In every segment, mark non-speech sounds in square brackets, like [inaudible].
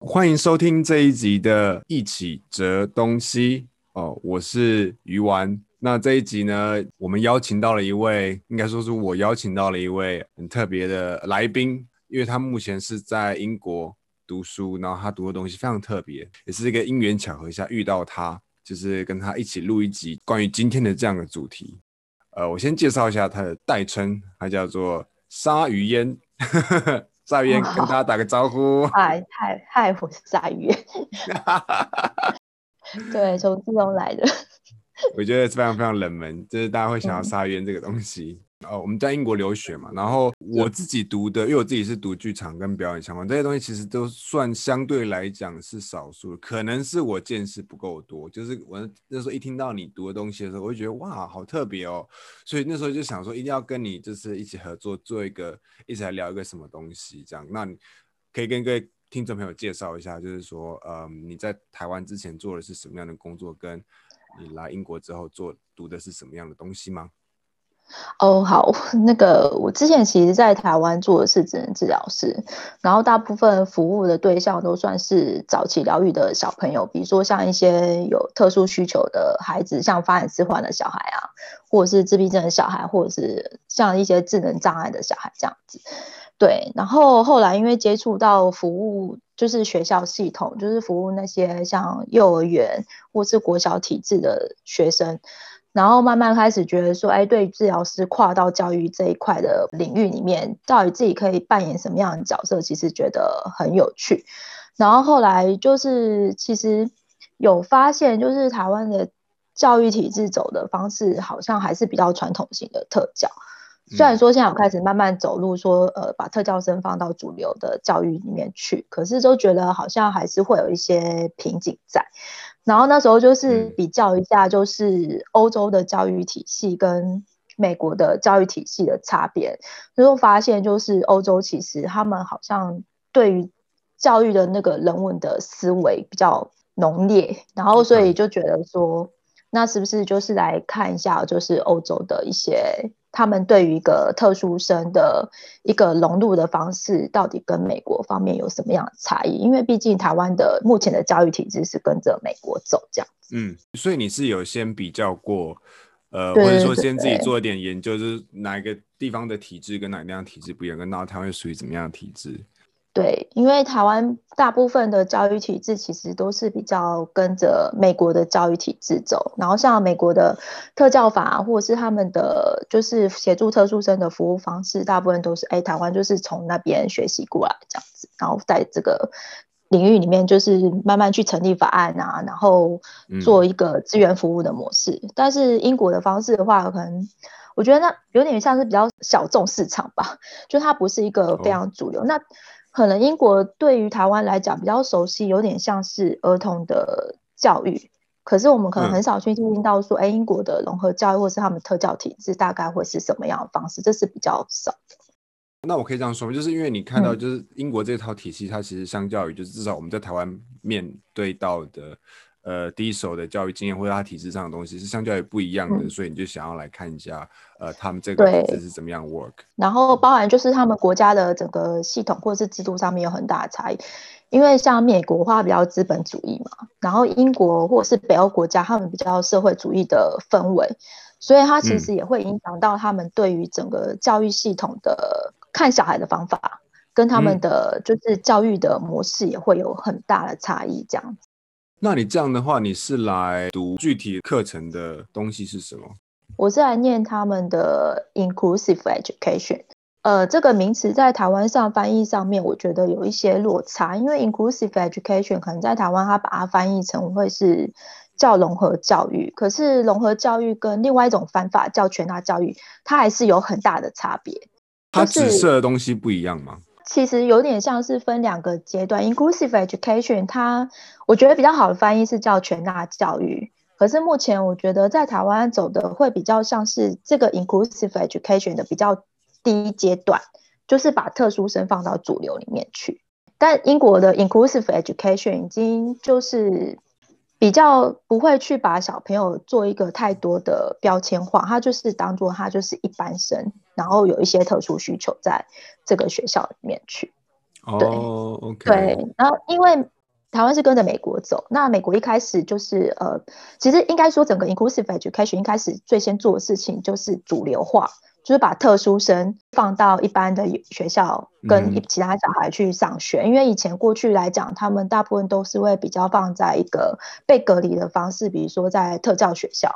欢迎收听这一集的《一起折东西》哦，我是鱼丸。那这一集呢，我们邀请到了一位，应该说是我邀请到了一位很特别的来宾，因为他目前是在英国读书，然后他读的东西非常特别，也是一个因缘巧合下遇到他，就是跟他一起录一集关于今天的这样的主题。呃，我先介绍一下他的代称，他叫做鲨鱼烟。鲨鱼烟跟大家打个招呼。嗨嗨嗨，我是鲨鱼烟。对，从自动来的。[laughs] 我觉得非常非常冷门，就是大家会想要鲨鱼这个东西。哦、呃，我们在英国留学嘛，然后我自己读的，因为我自己是读剧场跟表演相关，这些东西其实都算相对来讲是少数，可能是我见识不够多。就是我那时候一听到你读的东西的时候，我就觉得哇，好特别哦，所以那时候就想说一定要跟你就是一起合作，做一个一起来聊一个什么东西这样。那你可以跟各位听众朋友介绍一下，就是说，嗯，你在台湾之前做的是什么样的工作，跟你来英国之后做读的是什么样的东西吗？哦，好，那个我之前其实，在台湾做的是职能治疗师，然后大部分服务的对象都算是早期疗愈的小朋友，比如说像一些有特殊需求的孩子，像发展迟缓的小孩啊，或者是自闭症的小孩，或者是像一些智能障碍的小孩这样子。对，然后后来因为接触到服务，就是学校系统，就是服务那些像幼儿园或是国小体制的学生。然后慢慢开始觉得说，哎，对治疗师跨到教育这一块的领域里面，到底自己可以扮演什么样的角色，其实觉得很有趣。然后后来就是其实有发现，就是台湾的教育体制走的方式，好像还是比较传统型的特教。虽然说现在我开始慢慢走入说，呃，把特教生放到主流的教育里面去，可是都觉得好像还是会有一些瓶颈在。然后那时候就是比较一下，就是欧洲的教育体系跟美国的教育体系的差别，最后发现就是欧洲其实他们好像对于教育的那个人文的思维比较浓烈，然后所以就觉得说，那是不是就是来看一下，就是欧洲的一些。他们对于一个特殊生的一个融入的方式，到底跟美国方面有什么样的差异？因为毕竟台湾的目前的教育体制是跟着美国走这样子。嗯，所以你是有先比较过，呃，或者说先自己做一点研究，就是哪一个地方的体制跟哪个地方体制不一样，跟那台湾属于怎么样的体制？对，因为台湾大部分的教育体制其实都是比较跟着美国的教育体制走，然后像美国的特教法或者是他们的就是协助特殊生的服务方式，大部分都是哎台湾就是从那边学习过来这样子，然后在这个领域里面就是慢慢去成立法案啊，然后做一个资源服务的模式。嗯、但是英国的方式的话，可能我觉得那有点像是比较小众市场吧，就它不是一个非常主流。哦、那可能英国对于台湾来讲比较熟悉，有点像是儿童的教育。可是我们可能很少去听到说，哎、嗯，英国的融合教育或是他们特教体制大概会是什么样的方式？这是比较少的。那我可以这样说？就是因为你看到，就是英国这套体系，它其实相较于，就是至少我们在台湾面对到的。呃，第一手的教育经验或者他体制上的东西是相较于不一样的，嗯，所以你就想要来看一下，呃，他们这个体制是怎么样 work。然后包含就是他们国家的整个系统或者是制度上面有很大的差异，因为像美国的话比较资本主义嘛，然后英国或者是北欧国家他们比较社会主义的氛围，所以它其实也会影响到他们对于整个教育系统的看小孩的方法，跟他们的就是教育的模式也会有很大的差异，这样子。那你这样的话，你是来读具体课程的东西是什么？我是来念他们的 inclusive education。呃，这个名词在台湾上翻译上面，我觉得有一些落差，因为 inclusive education 可能在台湾它把它翻译成会是叫融合教育，可是融合教育跟另外一种方法叫全大教育，它还是有很大的差别。它指涉的东西不一样吗？其实有点像是分两个阶段，inclusive education，它我觉得比较好的翻译是叫全纳教育。可是目前我觉得在台湾走的会比较像是这个 inclusive education 的比较低阶段，就是把特殊生放到主流里面去。但英国的 inclusive education 已经就是。比较不会去把小朋友做一个太多的标签化，他就是当做他就是一般生，然后有一些特殊需求在这个学校里面去。哦对，OK。对，然后因为台湾是跟着美国走，那美国一开始就是呃，其实应该说整个 inclusive education 一开始最先做的事情就是主流化。就是把特殊生放到一般的学校，跟其他小孩去上学。嗯、因为以前过去来讲，他们大部分都是会比较放在一个被隔离的方式，比如说在特教学校，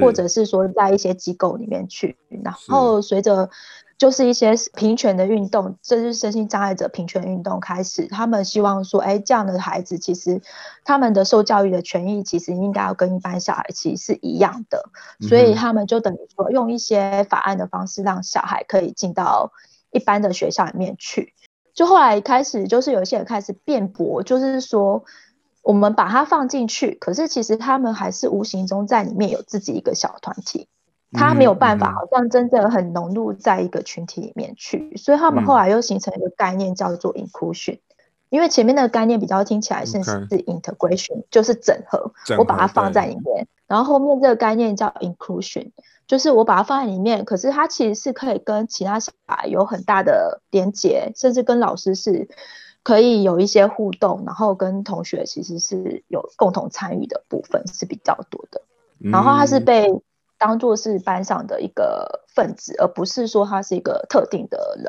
或者是说在一些机构里面去。然后随着就是一些平权的运动，这是身心障碍者平权运动开始。他们希望说，哎，这样的孩子其实他们的受教育的权益，其实应该要跟一般小孩其实是一样的。所以他们就等于说，用一些法案的方式，让小孩可以进到一般的学校里面去。就后来开始，就是有些人开始辩驳，就是说，我们把它放进去，可是其实他们还是无形中在里面有自己一个小团体。他没有办法，好像真的很融入在一个群体里面去，嗯、所以他们后来又形成一个概念叫做 inclusion，、嗯、因为前面那个概念比较听起来是是 integration，、就是整合，整合，我把它放在里面，然后后面这个概念叫 inclusion，就是我把它放在里面，可是它其实是可以跟其他小孩有很大的连接，甚至跟老师是可以有一些互动，然后跟同学其实是有共同参与的部分是比较多的，嗯、然后它是被。当做是班上的一个分子，而不是说他是一个特定的人。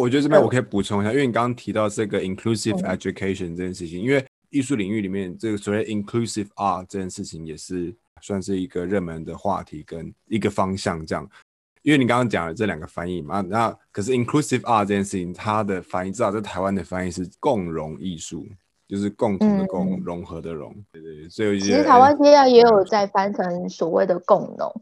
我觉得这边我可以补充一下，因为你刚刚提到这个 inclusive education 这件事情，因为艺术领域里面这个所谓 inclusive art 这件事情也是算是一个热门的话题跟一个方向这样。因为你刚刚讲了这两个翻译嘛，那可是 inclusive art 这件事情，它的翻译至少在台湾的翻译是共融艺术。就是共同的共、嗯，融合的融，对对，所以其实台湾现在也有在翻成所谓的共融、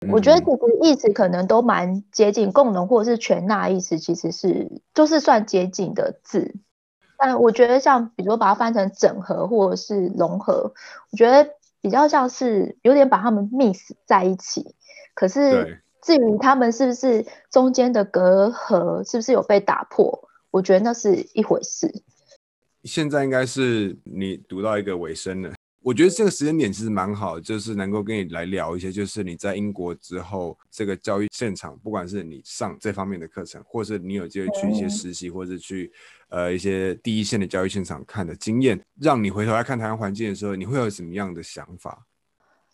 嗯，我觉得其实意思可能都蛮接近，共融或者是全纳意思其实是就是算接近的字，但我觉得像比如说把它翻成整合或者是融合，我觉得比较像是有点把他们 mix 在一起，可是至于他们是不是中间的隔阂是不是有被打破，我觉得那是一回事。现在应该是你读到一个尾声了，我觉得这个时间点其实蛮好，就是能够跟你来聊一些，就是你在英国之后这个教育现场，不管是你上这方面的课程，或是你有机会去一些实习，或者去呃一些第一线的教育现场看的经验，让你回头来看台湾环境的时候，你会有什么样的想法？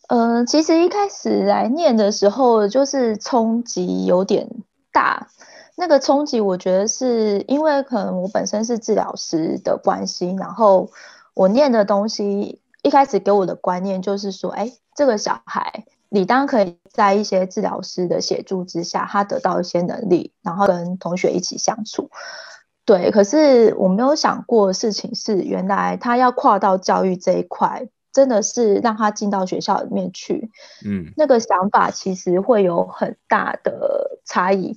嗯、呃，其实一开始来念的时候，就是冲击有点大。那个冲击，我觉得是因为可能我本身是治疗师的关系，然后我念的东西一开始给我的观念就是说，哎，这个小孩理当可以在一些治疗师的协助之下，他得到一些能力，然后跟同学一起相处。对，可是我没有想过的事情是，原来他要跨到教育这一块，真的是让他进到学校里面去，嗯，那个想法其实会有很大的差异。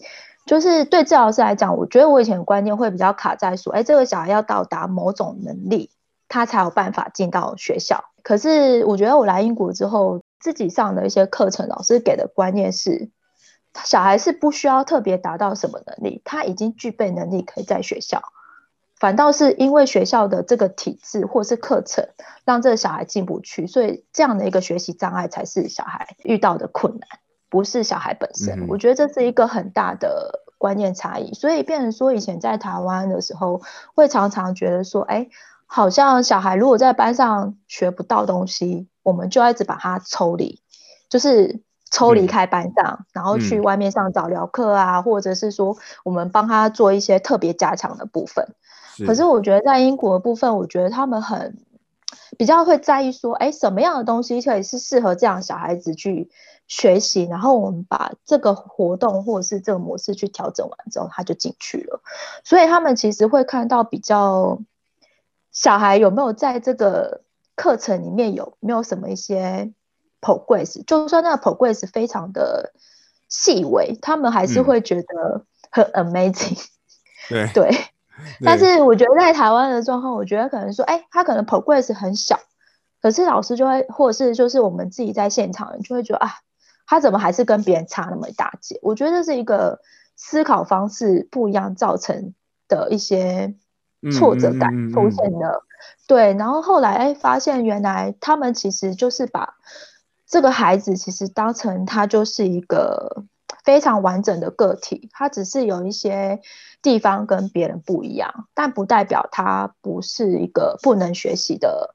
就是对治疗师来讲，我觉得我以前的观念会比较卡在说，哎，这个小孩要到达某种能力，他才有办法进到学校。可是我觉得我来英国之后，自己上的一些课程，老师给的观念是，小孩是不需要特别达到什么能力，他已经具备能力可以在学校。反倒是因为学校的这个体制或是课程，让这个小孩进不去，所以这样的一个学习障碍才是小孩遇到的困难。不是小孩本身，嗯，我觉得这是一个很大的观念差异。所以，变成说以前在台湾的时候，会常常觉得说，哎，好像小孩如果在班上学不到东西，我们就要一直把他抽离，就是抽离开班上，嗯，然后去外面上早疗课啊，嗯，或者是说我们帮他做一些特别加强的部分。可是我觉得在英国的部分，我觉得他们很比较会在意说，哎，什么样的东西可以是适合这样小孩子去。学习，然后我们把这个活动或者是这个模式去调整完之后，他就进去了。所以他们其实会看到比较小孩有没有在这个课程里面有没有什么一些 progress，就算那个 progress 非常的细微，他们还是会觉得很 amazing。[laughs] 嗯、对对，但是我觉得在台湾的状况，我觉得可能说，哎，他可能 progress 很小，可是老师就会，或者是就是我们自己在现场，就会觉得啊。他怎么还是跟别人差那么一大截？我觉得这是一个思考方式不一样造成的一些挫折感出现的。嗯嗯嗯嗯。对，然后后来哎，发现原来他们其实就是把这个孩子其实当成他就是一个非常完整的个体，他只是有一些地方跟别人不一样，但不代表他不是一个不能学习的，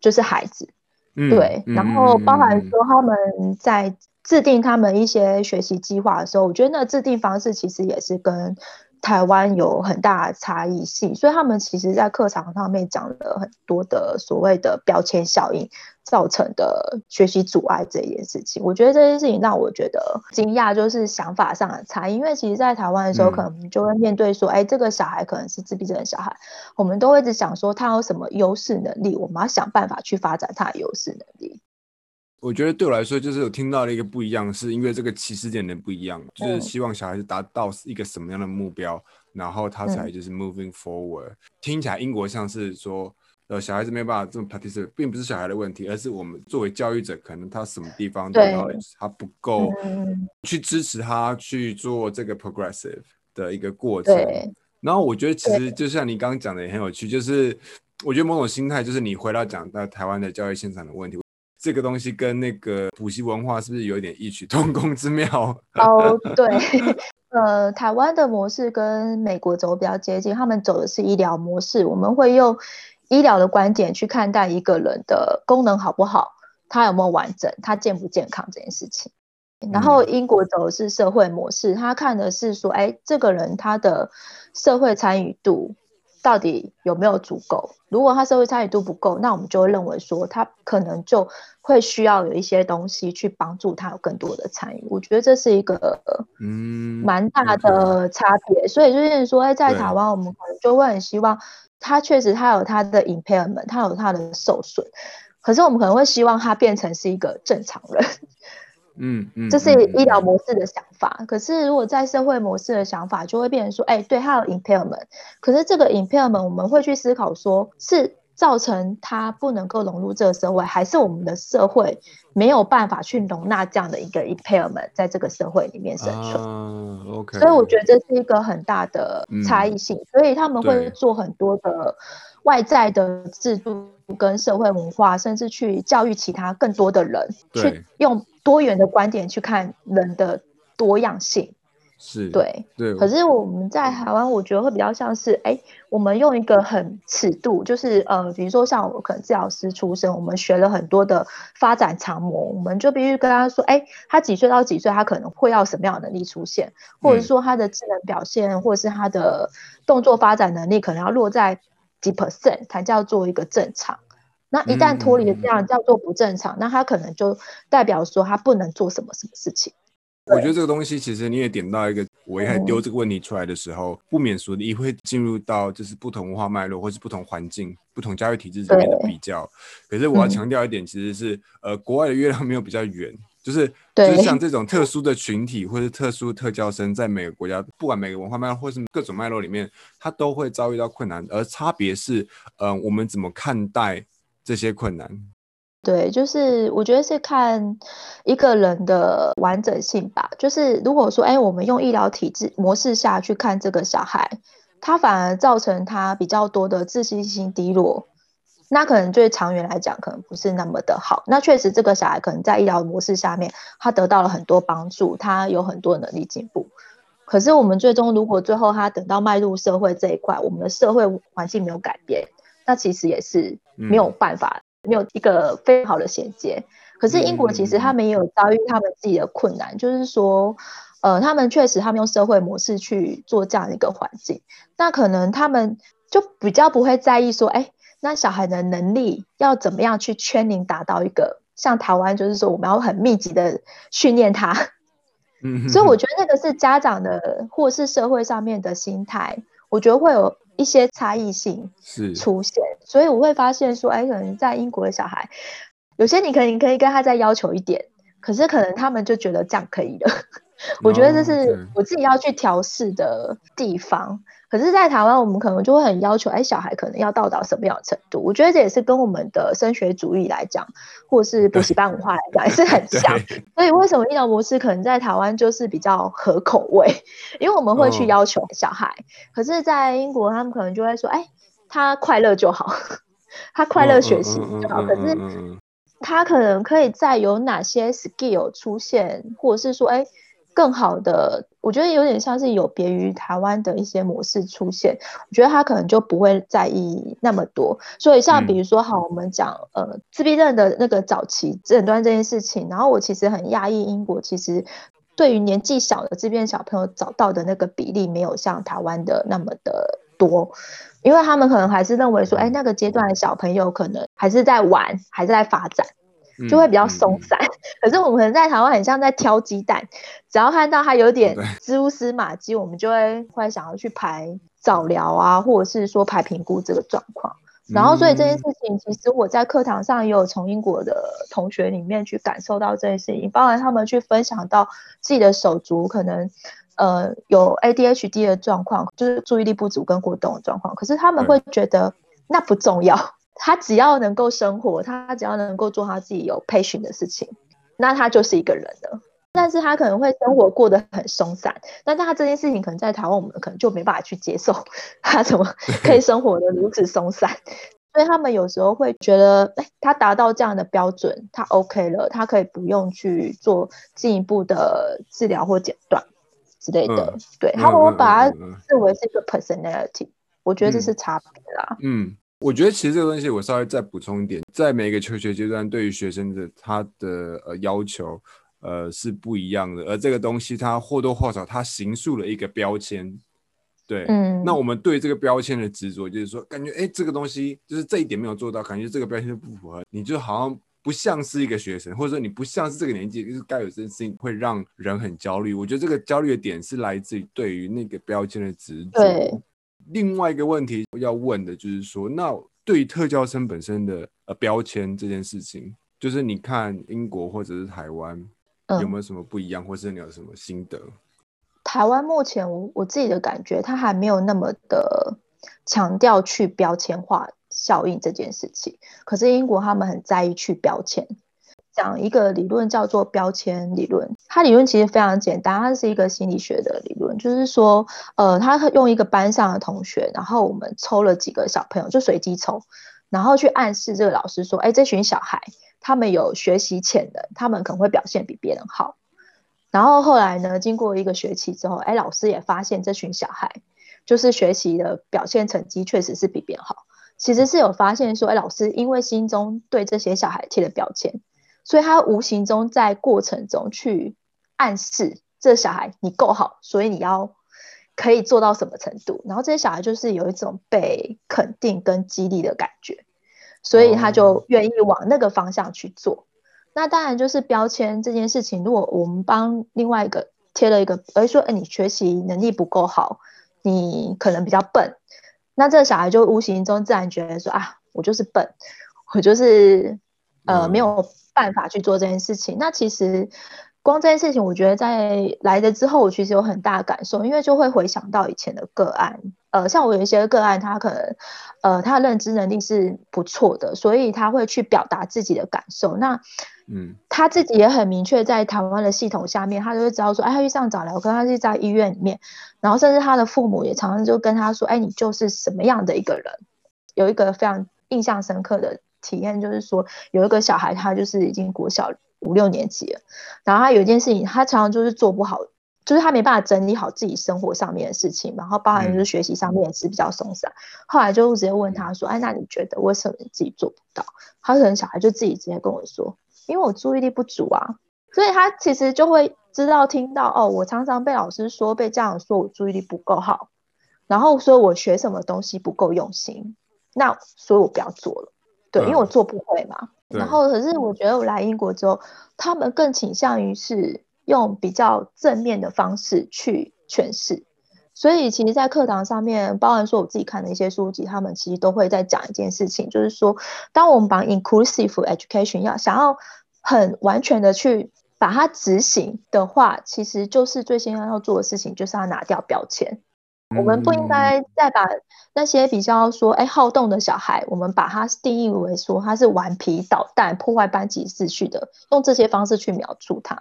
就是孩子。嗯、对，然后包含说他们在制定他们一些学习计划的时候，我觉得那制定方式其实也是跟。台湾有很大的差异性，所以他们其实在课堂上面讲了很多的所谓的标签效应造成的学习阻碍这件事情。我觉得这件事情让我觉得惊讶，就是想法上的差异。因为其实，在台湾的时候，可能就会面对说，哎、嗯，这个小孩可能是自闭症的小孩，我们都会一直想说他有什么优势能力，我们要想办法去发展他的优势能力。我觉得对我来说，就是有听到了一个不一样，是因为这个起始点的不一样，就是希望小孩子达到一个什么样的目标，然后他才就是 moving forward。听起来英国像是说，呃，小孩子没有办法这么 participate，并不是小孩的问题，而是我们作为教育者，可能他什么地方对他不够去支持他去做这个 progressive 的一个过程。然后我觉得其实就像你刚刚讲的也很有趣，就是我觉得某种心态就是你回到讲到台湾的教育现场的问题。这个东西跟那个补习文化是不是有点异曲同工之妙？[laughs] 哦，对，呃，台湾的模式跟美国走比较接近，他们走的是医疗模式，我们会用医疗的观点去看待一个人的功能好不好，他有没有完整，他健不健康这件事情。然后英国走的是社会模式，他看的是说，哎，这个人他的社会参与度。到底有没有足够？如果他社会参与度不够，那我们就会认为说他可能就会需要有一些东西去帮助他有更多的参与。我觉得这是一个嗯蛮大的差别。嗯、所以就是说，哎，在台湾我们可能就会很希望他确实他有他的 impairment，他有他的受损，可是我们可能会希望他变成是一个正常人。嗯嗯，这是医疗模式的想法，嗯嗯。可是如果在社会模式的想法，就会变成说，哎，对，他有 impairment，可是这个 impairment 我们会去思考说，是造成他不能够融入这个社会，还是我们的社会没有办法去容纳这样的一个 impairment 在这个社会里面生存。啊，OK。所以我觉得这是一个很大的差异性，嗯，所以他们会做很多的外在的制度跟社会文化，甚至去教育其他更多的人，去用。多元的观点去看人的多样性，是对对。可是我们在台湾，我觉得会比较像是，哎，我们用一个很尺度，就是呃，比如说像我可能治疗师出身，我们学了很多的发展长模，我们就必须跟他说，哎，他几岁到几岁，他可能会要什么样的能力出现，或者说他的智能表现，嗯、或者是他的动作发展能力，可能要落在几 percent 才叫做一个正常。那一旦脱离了这样叫做不正常，嗯，那他可能就代表说他不能做什么什么事情。我觉得这个东西其实你也点到一个，我一开始丢这个问题出来的时候，嗯，不免俗的也会进入到就是不同文化脉络或是不同环境、不同教育体制之间的比较。可是我要强调一点，其实是，嗯、呃，国外的月亮没有比较圆，就是就是像这种特殊的群体或是特殊特教生，在每个国家，不管每个文化脉络或是各种脉络里面，他都会遭遇到困难，而差别是，呃，我们怎么看待。这些困难，对，就是我觉得是看一个人的完整性吧。就是如果说，哎，我们用医疗体制模式下去看这个小孩，他反而造成他比较多的自信心低落，那可能对长远来讲，可能不是那么的好。那确实，这个小孩可能在医疗模式下面，他得到了很多帮助，他有很多能力进步。可是，我们最终如果最后他等到迈入社会这一块，我们的社会环境没有改变。那其实也是没有办法，嗯、没有一个非常好的衔接。可是英国其实他们也有遭遇他们自己的困难，嗯、就是说，呃，他们确实他们用社会模式去做这样的一个环境，那可能他们就比较不会在意说，哎，那小孩的能力要怎么样去 training 达到一个像台湾，就是说我们要很密集的训练他。嗯，所以我觉得那个是家长的或是社会上面的心态，我觉得会有。一些差异性是出现，所以我会发现说，哎，可能在英国的小孩，有些你可能可以跟他再要求一点，可是可能他们就觉得这样可以了。[laughs] 我觉得这是我自己要去调试的地方。可是，在台湾，我们可能就会很要求，哎，小孩可能要到达什么样的程度？我觉得这也是跟我们的升学主义来讲，或是补习班文化来讲，也是很像。所以，为什么医疗模式可能在台湾就是比较合口味？因为我们会去要求小孩，哦、可是，在英国，他们可能就会说，哎，他快乐就好，他快乐学习就好。可是，他可能可以在有哪些 skill 出现，或者是说，哎。更好的，我觉得有点像是有别于台湾的一些模式出现，我觉得他可能就不会在意那么多。所以像比如说，好，我们讲呃自闭症的那个早期诊断这件事情，然后我其实很讶异，英国其实对于年纪小的自闭症小朋友找到的那个比例没有像台湾的那么的多，因为他们可能还是认为说，哎，那个阶段的小朋友可能还是在玩，还是在发展。就会比较松散，嗯嗯。嗯、[laughs] 可是我们可能在台湾很像在挑鸡蛋，只要看到它有点蛛丝马迹，我们就会会想要去排早疗啊，或者是说排评估这个状况。然后，所以这件事情其实我在课堂上也有从英国的同学里面去感受到这件事情，包含他们去分享到自己的手足可能呃有 ADHD 的状况，就是注意力不足跟过动的状况，可是他们会觉得那不重要。他只要能够生活，他只要能够做他自己有 passion 的事情，那他就是一个人了。但是他可能会生活过得很松散，但是他这件事情可能在台湾我们可能就没办法去接受，[laughs] 他怎么 [laughs] 可以生活的如此松散？所以他们有时候会觉得，哎，他达到这样的标准，他 OK 了，他可以不用去做进一步的治疗或诊断之类的。嗯、对，他们会把它视为是一个 personality，、嗯、我觉得这是差别啦。嗯。嗯我觉得其实这个东西，我稍微再补充一点，在每一个求学阶段，对于学生的他的呃要求，呃是不一样的。而这个东西，它或多或少，它形塑了一个标签。对，嗯。那我们对这个标签的执着，就是说，感觉哎，这个东西就是这一点没有做到，感觉这个标签不符合，你就好像不像是一个学生，或者说你不像是这个年纪，就是该有这件事情，会让人很焦虑。我觉得这个焦虑的点是来自于对于那个标签的执着。对。另外一个问题要问的就是说，那对于特教生本身的呃标签这件事情，就是你看英国或者是台湾有没有什么不一样，嗯、或是你有什么心得？台湾目前我我自己的感觉，它还没有那么的强调去标签化效应这件事情，可是英国他们很在意去标签。讲一个理论叫做标签理论，它理论其实非常简单，它是一个心理学的理论，就是说，呃，他用一个班上的同学，然后我们抽了几个小朋友，就随机抽，然后去暗示这个老师说，哎，这群小孩他们有学习潜能，他们可能会表现比别人好。然后后来呢，经过一个学期之后，哎，老师也发现这群小孩就是学习的表现成绩确实是比别人好，其实是有发现说，哎，老师因为心中对这些小孩贴了标签。所以他无形中在过程中去暗示这小孩你够好，所以你要可以做到什么程度，然后这些小孩就是有一种被肯定跟激励的感觉，所以他就愿意往那个方向去做。Oh. 那当然就是标签这件事情，如果我们帮另外一个贴了一个，而说，哎，你学习能力不够好，你可能比较笨，那这个小孩就无形中自然觉得说啊，我就是笨，我就是呃没有。办法去做这件事情，那其实光这件事情，我觉得在来了之后，我其实有很大的感受，因为就会回想到以前的个案，呃，像我有一些个案，他可能，呃，他的认知能力是不错的，所以他会去表达自己的感受。那，嗯，他自己也很明确，在台湾的系统下面，他就会知道说，哎，他去上早疗，可他是在医院里面，然后甚至他的父母也常常就跟他说，哎，你就是什么样的一个人，有一个非常印象深刻的。体验就是说，有一个小孩，他就是已经国小五六年级了，然后他有一件事情，他常常就是做不好，就是他没办法整理好自己生活上面的事情，然后包含就是学习上面也是比较松散。后来就直接问他说：“哎，那你觉得为什么你自己做不到？”他可能小孩就自己直接跟我说：“因为我注意力不足啊。”所以他其实就会知道听到哦，我常常被老师说，被家长说我注意力不够好，然后说我学什么东西不够用心，那所以我不要做了。对，因为我做不会嘛。嗯、然后，可是我觉得我来英国之后，他们更倾向于是用比较正面的方式去诠释。所以，其实，在课堂上面，包含说我自己看的一些书籍，他们其实都会在讲一件事情，就是说，当我们把 inclusive education 要想要很完全的去把它执行的话，其实就是最先要做的事情，就是要拿掉标签。我们不应该再把那些比较说，哎，好动的小孩，我们把他定义为说他是顽皮捣蛋、破坏班级秩序的，用这些方式去描述他，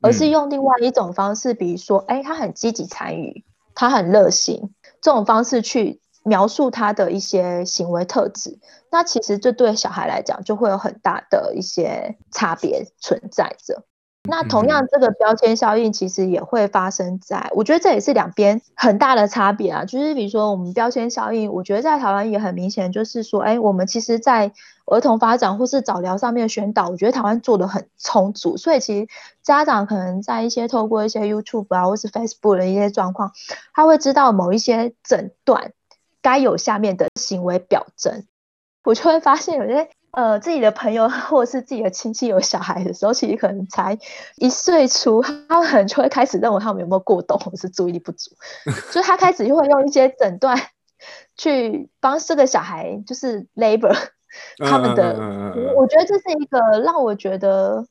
而是用另外一种方式，比如说，哎，他很积极参与，他很热心，这种方式去描述他的一些行为特质。那其实这对小孩来讲，就会有很大的一些差别存在着。那同样，这个标签效应其实也会发生在，我觉得这也是两边很大的差别啊。就是比如说，我们标签效应，我觉得在台湾也很明显，就是说，哎，我们其实，在儿童发展或是早疗上面的宣导，我觉得台湾做的很充足。所以，其实家长可能在一些透过一些 YouTube 啊，或是 Facebook 的一些状况，他会知道某一些诊断该有下面的行为表征。我就会发现有些呃自己的朋友 [laughs] 或者是自己的亲戚有小孩的时候，其实可能才一岁出，他们可能就会开始认为他们有没有过动或者是注意力不足，所以他开始就会用一些诊断去帮这个小孩就是 label [laughs] 他们的。我觉得这是一个让我觉得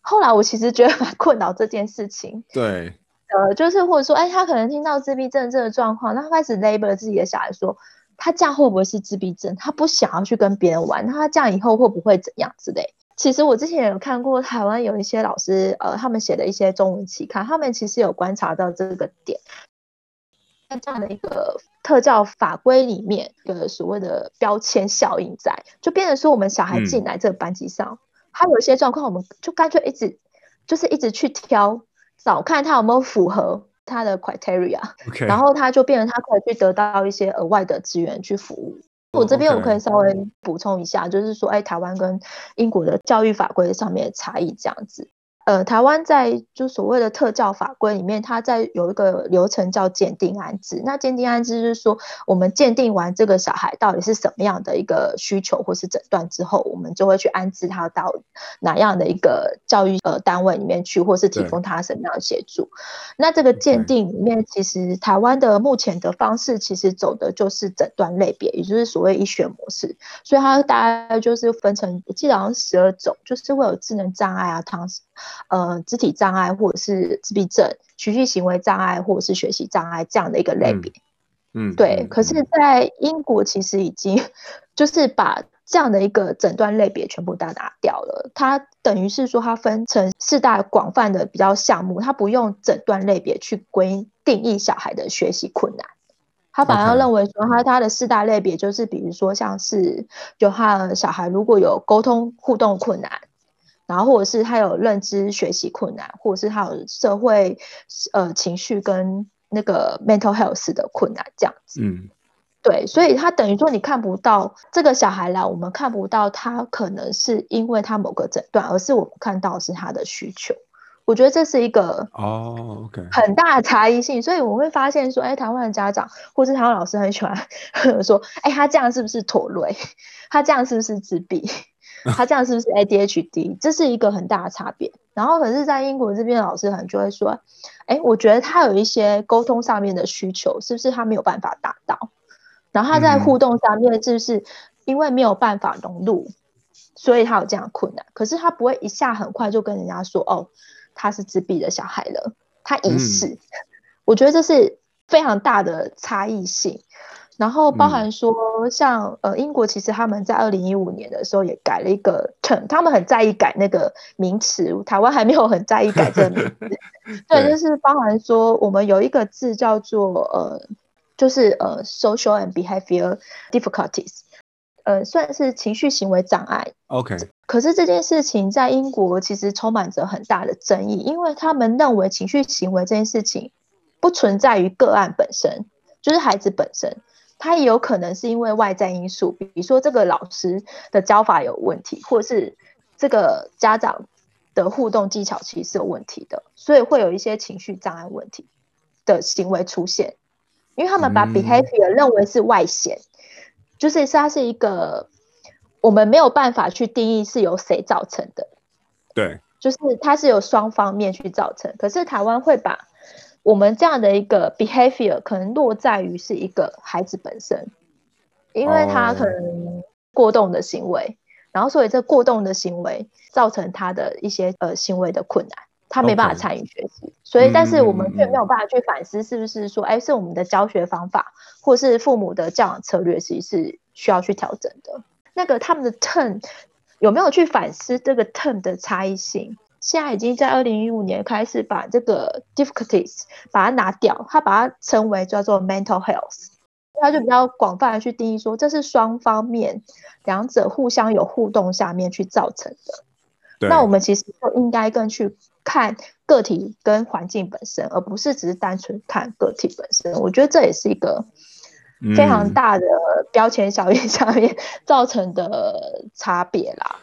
后来我其实觉得蛮困扰这件事情。对，呃，就是或者说，哎，他可能听到自闭症这个状况，那他开始 label 自己的小孩说。他这样会不会是自闭症？他不想要去跟别人玩，那他这样以后会不会怎样之类？其实我之前有看过台湾有一些老师，呃，他们写的一些中文期刊，他们其实有观察到这个点，在这样的一个特教法规里面，的所谓的标签效应在，就变成说我们小孩进来这个班级上，嗯、他有一些状况，我们就干脆一直就是一直去挑，找看他有没有符合。他的 criteria，Okay. 然后他就变成他可以去得到一些额外的资源去服务。Oh. 我这边我可以稍微补充一下，就是说，哎，台湾跟英国的教育法规上面的差异这样子。呃，台湾在就所谓的特教法规里面，它在有一个流程叫鉴定安置。那鉴定安置就是说，我们鉴定完这个小孩到底是什么样的一个需求或是诊断之后，我们就会去安置他到哪样的一个教育呃单位里面去，或是提供他什么样的协助。那这个鉴定里面，其实台湾的目前的方式其实走的就是诊断类别，也就是所谓医学模式。所以它大概就是分成，我记得好像十二种，就是会有智能障碍啊，唐。呃，肢体障碍或者是自闭症、情绪行为障碍或者是学习障碍这样的一个类别，嗯，嗯对。嗯、可是，在英国其实已经 [laughs] 就是把这样的一个诊断类别全部都拿掉了。它等于是说，它分成四大广泛的比较项目，它不用诊断类别去规定义小孩的学习困难，他反而认为说，他他的四大类别就是，比如说像是就他小孩如果有沟通互动困难。然后，或者是他有认知学习困难，或者是他有社会呃情绪跟那个 mental health 的困难这样子。嗯，对，所以他等于说你看不到这个小孩来，我们看不到他可能是因为他某个诊断，而是我们看到是他的需求。我觉得这是一个哦，OK，很大的差异性。所以我会发现说，哎，台湾的家长或是台湾老师很喜欢 [laughs] 说，哎，他这样是不是妥瑞？[laughs] 他这样是不是自闭？[laughs] 他这样是不是 ADHD？这是一个很大的差别。然后，可是，在英国这边的老师可能就会说：“哎，我觉得他有一些沟通上面的需求，是不是他没有办法达到？然后他在互动上面是不是因为没有办法融入，所以他有这样困难？可是他不会一下很快就跟人家说：‘哦，他是自闭的小孩了。’他疑似，我觉得这是非常大的差异性。”然后包含说，像呃英国，其实他们在二零一五年的时候也改了一个 term，他们很在意改那个名词，台湾还没有很在意改这个名字。[laughs] 对，就是包含说，我们有一个字叫做呃，就是呃 social and behavior difficulties，呃算是情绪行为障碍。OK。可是这件事情在英国其实充满着很大的争议，因为他们认为情绪行为这件事情不存在于个案本身，就是孩子本身。他也有可能是因为外在因素，比如说这个老师的教法有问题，或是这个家长的互动技巧其实是有问题的，所以会有一些情绪障碍问题的行为出现。因为他们把 behavior 认为是外显，嗯、就是它是一个我们没有办法去定义是由谁造成的。对，就是它是由双方面去造成，可是台湾会把。我们这样的一个 behavior 可能落在于是一个孩子本身，因为他可能过动的行为，oh. 然后所以这过动的行为造成他的一些呃行为的困难，他没办法参与学习.所以但是我们却没有办法去反思是不是说，哎、mm，hmm. 是我们的教学方法或是父母的教养策略其实是需要去调整的。那个他们的 turn 有没有去反思这个 turn 的差异性？现在已经在二零一五年开始把这个 difficulties 把它拿掉，它把它称为叫做 mental health，它就比较广泛的去定义说，这是双方面两者互相有互动下面去造成的。那我们其实就应该更去看个体跟环境本身，而不是只是单纯看个体本身。我觉得这也是一个非常大的标签效应下面造成的差别啦。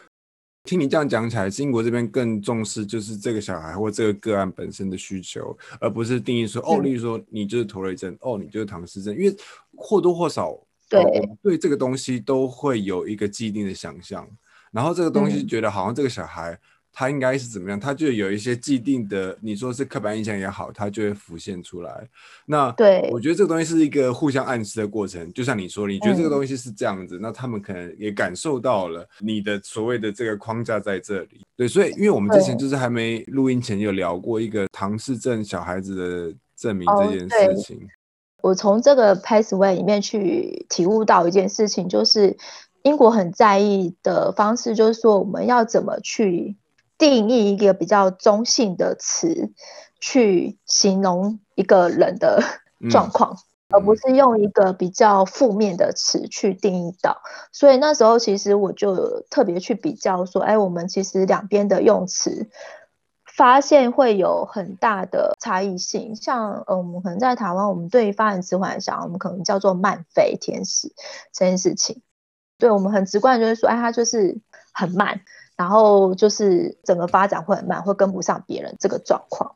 听你这样讲起来，英国这边更重视就是这个小孩或这个个案本身的需求，而不是定义说哦，例如说你就是妥瑞症，哦，你就是唐氏症，因为或多或少对、哦、对这个东西都会有一个既定的想象，然后这个东西觉得好像这个小孩。他应该是怎么样？他就有一些既定的，你说是刻板印象也好，他就会浮现出来。那对，我觉得这个东西是一个互相暗示的过程。就像你说，你觉得这个东西是这样子，嗯、那他们可能也感受到了你的所谓的这个框架在这里。对，所以因为我们之前就是还没录音前有聊过一个唐氏症小孩子的证明这件事情。哦、我从这个 pathway 里面去体悟到一件事情，就是英国很在意的方式，就是说我们要怎么去。定义一个比较中性的词去形容一个人的状况，嗯、而不是用一个比较负面的词去定义到。所以那时候其实我就特别去比较说，哎，我们其实两边的用词发现会有很大的差异性。像嗯，我们可能在台湾，我们对于发展迟缓小孩，我们可能叫做慢飞天使这件事情，对我们很直观就是说，哎，他就是很慢。然后就是整个发展会很慢，会跟不上别人这个状况，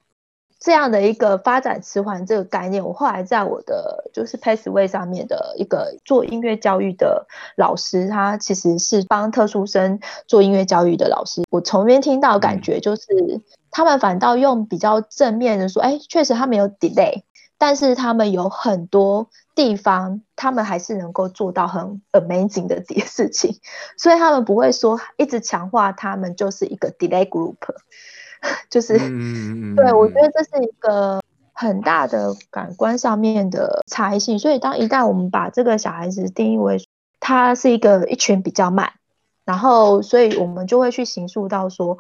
这样的一个发展迟缓这个概念，我后来在我的就是 Pathway 上面的一个做音乐教育的老师，他其实是帮特殊生做音乐教育的老师，我从边听到感觉就是他们反倒用比较正面的说，哎，确实他没有 delay，但是他们有很多。地方，他们还是能够做到很 amazing 的点事情，所以他们不会说一直强化他们就是一个 delay group，[laughs] 就是，嗯、对，我觉得这是一个很大的感官上面的差异性。所以当一旦我们把这个小孩子定义为他是一个一群比较慢，然后所以我们就会去形塑到说。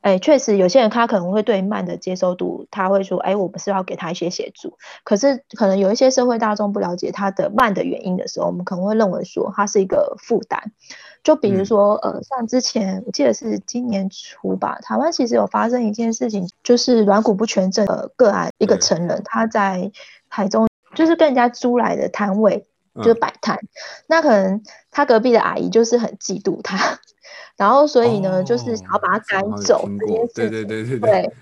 哎，确实，有些人他可能会对慢的接受度，他会说：“哎，我们是要给他一些协助。”可是，可能有一些社会大众不了解他的慢的原因的时候，我们可能会认为说他是一个负担。就比如说，嗯、呃，像之前我记得是今年初吧，台湾其实有发生一件事情，就是软骨不全症的个案，一个成人他在台中就是跟人家租来的摊位，就是摆摊，嗯、那可能他隔壁的阿姨就是很嫉妒他。然后，所以呢，哦、就是想要把他赶走这件事。对对对对对。对，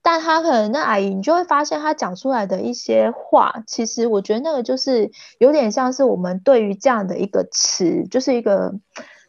但他可能那阿姨，你就会发现他讲出来的一些话，其实我觉得那个就是有点像是我们对于这样的一个词，就是一个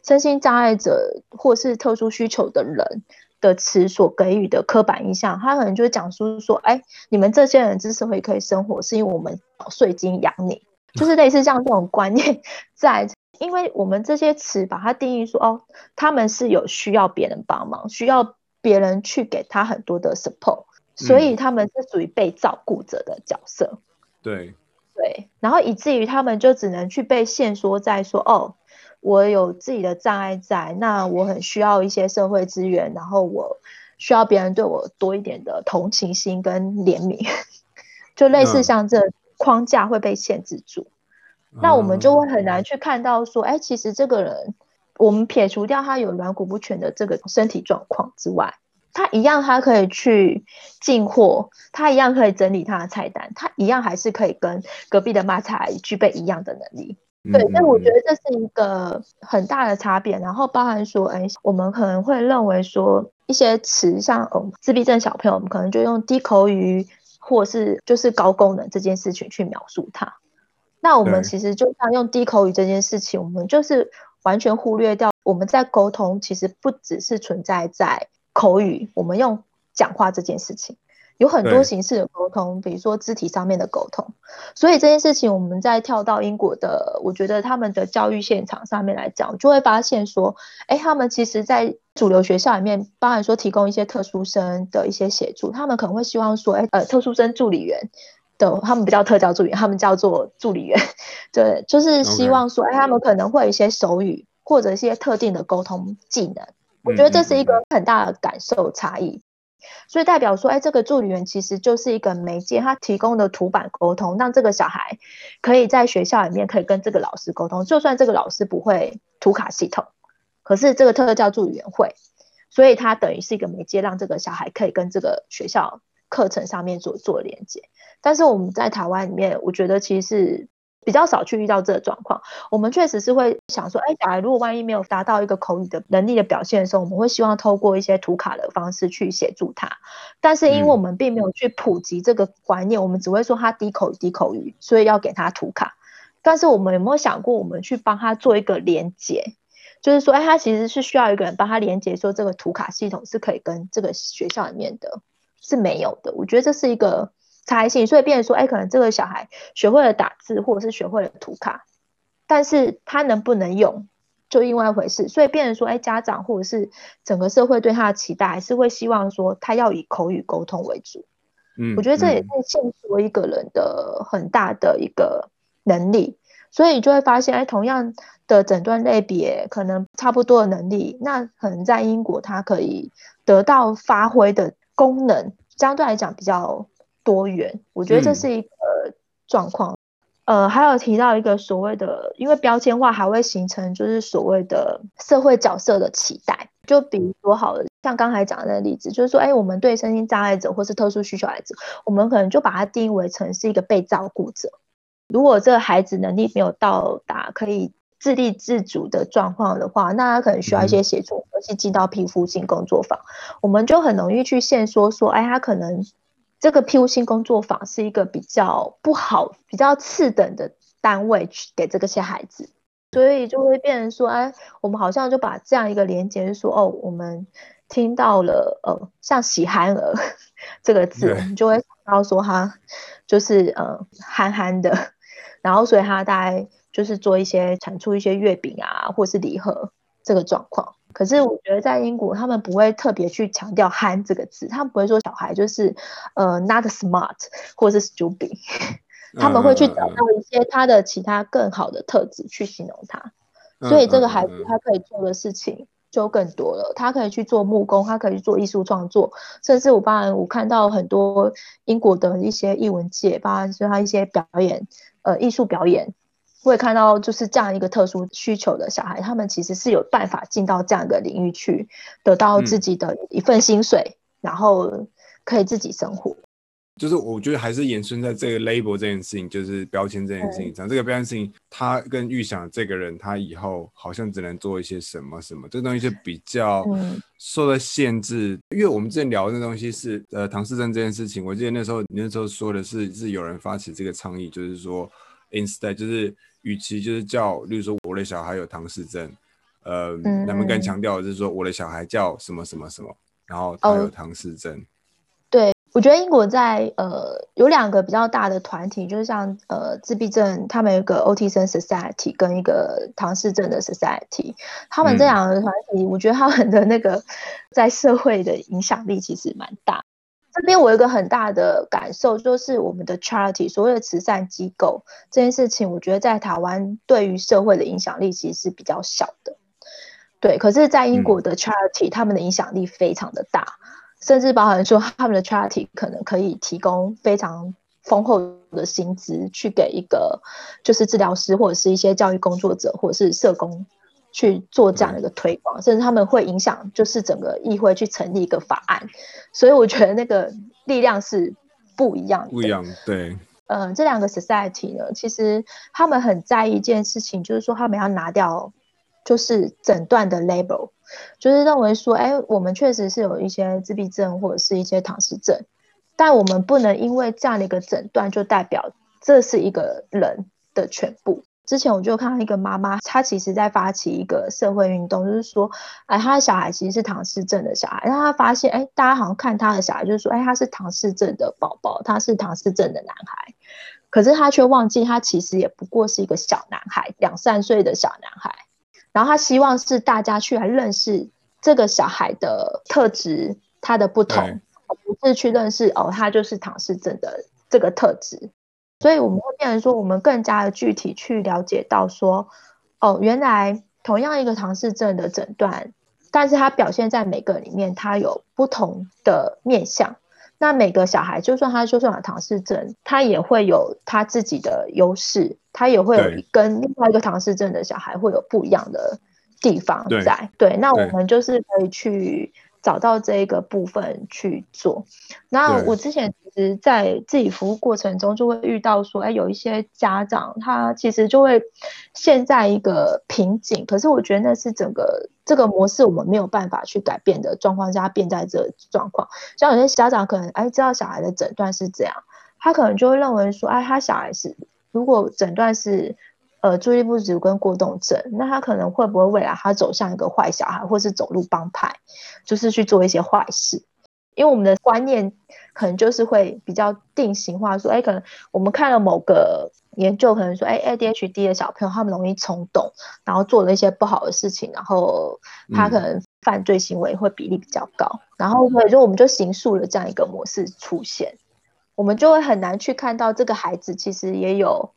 身心障碍者或是特殊需求的人的词所给予的刻板印象。他可能就会讲述说：“哎，你们这些人之所以可以生活，是因为我们税金养你。”就是类似像这种观念 [laughs] 在。因为我们这些词把它定义说，哦，他们是有需要别人帮忙，需要别人去给他很多的 support，所以他们是属于被照顾者的角色。对对，然后以至于他们就只能去被限缩在说，哦，我有自己的障碍在，那我很需要一些社会资源，然后我需要别人对我多一点的同情心跟怜悯，[laughs] 就类似像这框架会被限制住。那我们就会很难去看到说，哎，其实这个人，我们撇除掉他有软骨不全的这个身体状况之外，他一样他可以去进货，他一样可以整理他的菜单，他一样还是可以跟隔壁的卖菜具备一样的能力。对，所以我觉得这是一个很大的差别。然后包含说，哎，我们可能会认为说一些词，像嗯，自闭症小朋友，我们可能就用低口语或是就是高功能这件事情去描述它。那我们其实就像用低口语这件事情，我们就是完全忽略掉我们在沟通，其实不只是存在在口语，我们用讲话这件事情，有很多形式的沟通，比如说肢体上面的沟通。所以这件事情，我们在跳到英国的，我觉得他们的教育现场上面来讲，就会发现说，哎，他们其实，在主流学校里面，包含说提供一些特殊生的一些协助，他们可能会希望说，哎，呃，特殊生助理员。的他们不叫特教助理，他们叫做助理员。[laughs] 对，就是希望说，哎，他们可能会有一些手语或者一些特定的沟通技能。我觉得这是一个很大的感受差异。所以代表说，哎，这个助理员其实就是一个媒介，他提供的图版沟通，让这个小孩可以在学校里面可以跟这个老师沟通。就算这个老师不会图卡系统，可是这个特教助理员会。所以它等于是一个媒介，让这个小孩可以跟这个学校课程上面做做连接。但是我们在台湾里面，我觉得其实是。比较少去遇到这个状况，我们确实是会想说，哎，小孩如果万一没有达到一个口语的能力的表现的时候，我们会希望透过一些图卡的方式去协助他。但是因为我们并没有去普及这个观念，嗯、我们只会说他低口语低口语，所以要给他图卡。但是我们有没有想过，我们去帮他做一个连接，就是说，哎，他其实是需要一个人帮他连接，说这个图卡系统是可以跟这个学校里面的是没有的。我觉得这是一个。差异性，所以变成说，哎，可能这个小孩学会了打字，或者是学会了涂卡，但是他能不能用，就另外一回事。所以变成说，哎，家长或者是整个社会对他的期待，还是会希望说，他要以口语沟通为主。嗯，我觉得这也是限缩一个人的很大的一个能力。所以你就会发现，哎，同样的诊断类别，可能差不多的能力，那可能在英国，他可以得到发挥的功能，相对来讲比较。多元，我觉得这是一个状况。嗯、呃，还有提到一个所谓的，因为标签化还会形成就是所谓的社会角色的期待。就比如说好了，像刚才讲的那个例子，就是说，哎，我们对身心障碍者或是特殊需求孩子，我们可能就把它定义为成是一个被照顾者。如果这个孩子能力没有到达可以自立自主的状况的话，那他可能需要一些协助，而且进到皮肤性工作坊，我们就很容易去限缩说，哎，他可能。这个庇护性工作坊是一个比较不好、比较次等的单位去给这个些孩子，所以就会变成说，哎，我们好像就把这样一个连结说，哦，我们听到了，呃，像喜憨儿这个字，我们就会想到说他就是呃憨憨的，然后所以他大概就是做一些产出一些月饼啊，或是礼盒这个状况。可是我觉得在英国，他们不会特别去强调“憨”这个字，他们不会说小孩就是呃 not smart 或是 stupid，[laughs] 他们会去找到一些他的其他更好的特质去形容他。所以这个孩子他可以做的事情就更多了，他可以去做木工，他可以去做艺术创作，甚至我当然我看到很多英国的一些艺文界，包括说他一些表演，呃，艺术表演。会看到就是这样一个特殊需求的小孩，他们其实是有办法进到这样一个领域去，得到自己的一份薪水，嗯、然后可以自己生活。就是我觉得还是延伸在这个 label 这件事情，就是标签这件事情上。这个标签事情，他跟预想这个人，他以后好像只能做一些什么什么，这个东西就比较受到限制。嗯、因为我们之前聊的那东西是呃唐氏症这件事情，我记得那时候你那时候说的是是有人发起这个倡议，就是说 instead 就是。与其就是叫，例如说我的小孩有唐氏症，呃，他们更强调的是说我的小孩叫什么什么什么，然后他有唐氏症。哦、对，我觉得英国在呃有两个比较大的团体，就是像呃自闭症，他们有一个 Autism Society 跟一个唐氏症的 Society，他们这两个团体，嗯、我觉得他们的那个 [laughs] 在社会的影响力其实蛮大。这边我有一个很大的感受，就是我们的 charity 所谓的慈善机构这件事情，我觉得在台湾对于社会的影响力其实是比较小的。对，可是，在英国的 charity，他们的影响力非常的大，甚至包含说他们的 charity 可能可以提供非常丰厚的薪资，去给一个就是治疗师或者是一些教育工作者或者是社工。去做这样的一个推广，嗯、甚至他们会影响，就是整个议会去成立一个法案，所以我觉得那个力量是不一样的。不一样，对。嗯、呃，这两个 society 呢，其实他们很在意一件事情，就是说他们要拿掉，就是诊断的 label，就是认为说，哎，我们确实是有一些自闭症或者是一些唐氏症，但我们不能因为这样的一个诊断就代表这是一个人的全部。之前我就看到一个妈妈，她其实在发起一个社会运动，就是说，哎，她的小孩其实是唐氏症的小孩，然后她发现，哎，大家好像看她的小孩，就是说，哎，他是唐氏症的宝宝，他是唐氏症的男孩，可是他却忘记，他其实也不过是一个小男孩，两三岁的小男孩，然后他希望是大家去来认识这个小孩的特质，他的不同，而不是去认识哦，他就是唐氏症的这个特质。所以我们会变成说，我们更加的具体去了解到说，哦，原来同样一个唐氏症的诊断，但是它表现在每个里面，它有不同的面向。那每个小孩，就算他就算有唐氏症，他也会有他自己的优势，他也会有跟另外一个唐氏症的小孩会有不一样的地方在。对，对，那我们就是可以去。找到这一个部分去做。那我之前其实在自己服务过程中，就会遇到说，哎，有一些家长他其实就会陷在一个瓶颈。可是我觉得那是整个这个模式我们没有办法去改变的状况下，变在这状况。像有些家长可能哎知道小孩的诊断是这样，他可能就会认为说，哎，他小孩是如果诊断是。呃，注意力不足跟过动症，那他可能会不会未来他走向一个坏小孩，或是走路帮派，就是去做一些坏事？因为我们的观念可能就是会比较定型化，说，哎，可能我们看了某个研究，可能说，哎，ADHD 的小朋友他们容易冲动，然后做了一些不好的事情，然后他可能犯罪行为会比例比较高，嗯、然后所以就我们就形塑了这样一个模式出现，我们就会很难去看到这个孩子其实也有。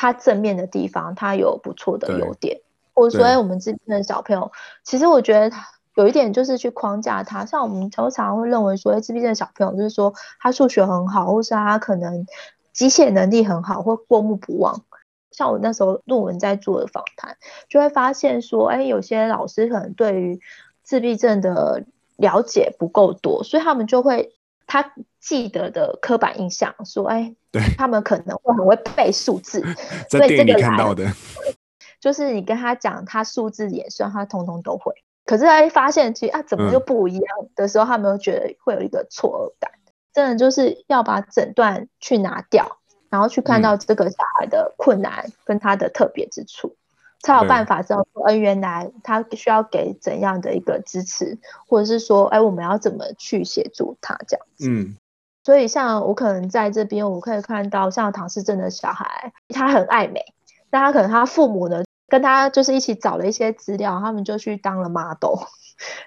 他正面的地方，他有不错的优点，或者说，哎，我们这边的小朋友，其实我觉得他有一点就是去框架他，像我们常常会认为说，哎，自闭症小朋友就是说他数学很好，或是他可能机械能力很好，或过目不忘。像我那时候论文在做的访谈，就会发现说，哎，有些老师可能对于自闭症的了解不够多，所以他们就会。他记得的刻板印象说：“哎，对，他们可能会很会背数字，在电影里看到的，[laughs] 就是你跟他讲他数字演算，他通通都会。可是哎，发现其实啊，怎么就不一样的时候，嗯、他们又觉得会有一个错愕感。真的就是要把诊断去拿掉，然后去看到这个小孩的困难跟他的特别之处。”才有办法知道说，嗯，原来他需要给怎样的一个支持，或者是说，哎，我们要怎么去协助他这样子。嗯，所以像我可能在这边，我可以看到像唐氏症的小孩，他很爱美，但他可能他父母呢，跟他就是一起找了一些资料，他们就去当了 model，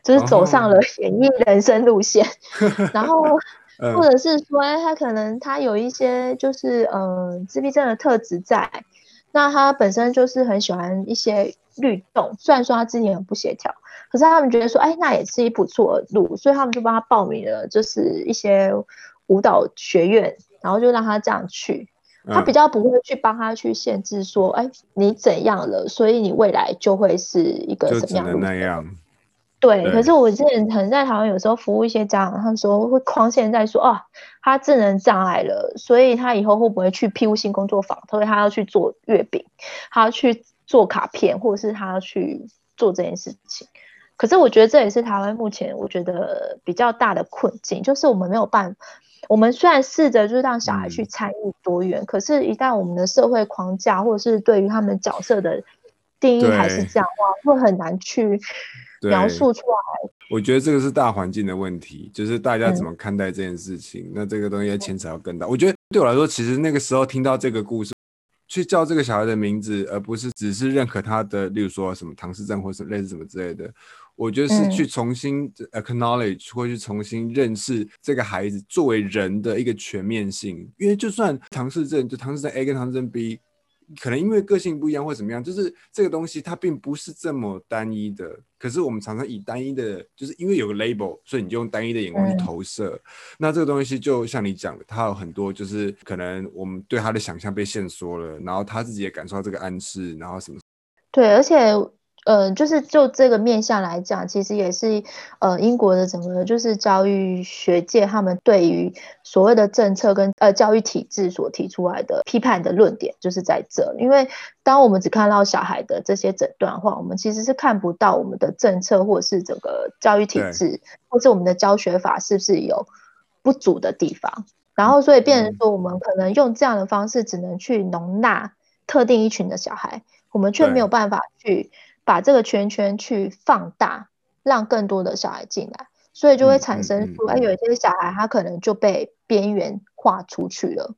就是走上了演艺人生路线，[laughs] 哦、然后或者是说，哎，他可能他有一些就是嗯、呃、自闭症的特质在。那他本身就是很喜欢一些律动，虽然说他自己很不协调，可是他们觉得说，哎，那也是一不错的路，所以他们就帮他报名了，就是一些舞蹈学院，然后就让他这样去。他比较不会去帮他去限制说，哎，你怎样了，所以你未来就会是一个什么样的那样。对，可是我之前可能在台湾有时候服务一些家长，他们说会框限在说哦，他智能障碍了，所以他以后会不会去庇护性工作坊？所以他要去做月饼，他要去做卡片，或者是他要去做这件事情。可是我觉得这也是台湾目前我觉得比较大的困境，就是我们没有办法，我们虽然试着就是让小孩去参与多元，嗯，可是一旦我们的社会框架或者是对于他们角色的定义还是这样的话，会很难去。描述出来，我觉得这个是大环境的问题，就是大家怎么看待这件事情。嗯、那这个东西要牵扯到更大。我觉得对我来说，其实那个时候听到这个故事，去叫这个小孩的名字，而不是只是认可他的，例如说什么唐氏症或是类似什么之类的。我觉得是去重新 acknowledge 或去重新认识这个孩子作为人的一个全面性。因为就算唐氏症，就唐氏症 A 跟唐氏症 B。可能因为个性不一样或怎么样，就是这个东西它并不是这么单一的。可是我们常常以单一的，就是因为有个 label，所以你就用单一的眼光去投射。嗯、那这个东西就像你讲的，它有很多就是可能我们对他的想象被限缩了，然后他自己也感受到这个暗示，然后什么。对，而且。呃，就是就这个面向来讲，其实也是呃英国的整个就是教育学界他们对于所谓的政策跟呃教育体制所提出来的批判的论点，就是在这。因为当我们只看到小孩的这些诊断的话，我们其实是看不到我们的政策或者是整个教育体制，或者我们的教学法是不是有不足的地方。然后所以变成说，我们可能用这样的方式，只能去容纳特定一群的小孩，我们却没有办法去。把这个圈圈去放大，让更多的小孩进来，所以就会产生说，哎、嗯嗯嗯，有一些小孩他可能就被边缘化出去了。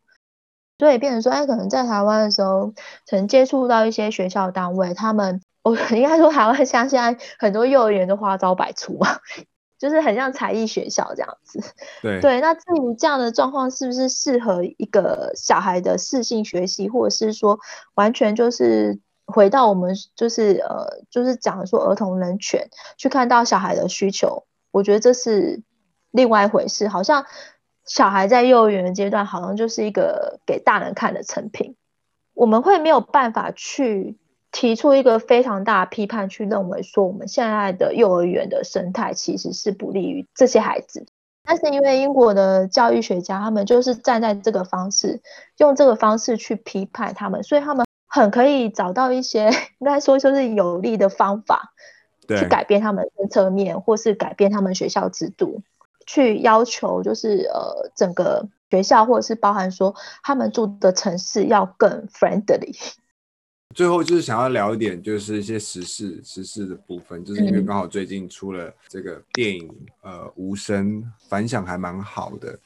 所以变成说，哎，可能在台湾的时候，曾接触到一些学校单位，他们，我应该说台湾像现在很多幼儿园都花招百出嘛，[laughs] 就是很像才艺学校这样子。对对，那至于这样的状况是不是适合一个小孩的适性学习，或者是说完全就是。回到我们就是呃，就是讲说儿童人权，去看到小孩的需求，我觉得这是另外一回事。好像小孩在幼儿园阶段，好像就是一个给大人看的成品，我们会没有办法去提出一个非常大的批判，去认为说我们现在的幼儿园的生态其实是不利于这些孩子。但是因为英国的教育学家，他们就是站在这个方式，用这个方式去批判他们，所以他们很可以找到一些应该说就是有利的方法，去改变他们的政策面，或是改变他们学校制度，去要求就是呃整个学校或者是包含说他们住的城市要更 friendly。最后就是想要聊一点，就是一些时事时事的部分，就是因为刚好最近出了这个电影，嗯、呃，无声反响还蛮好的。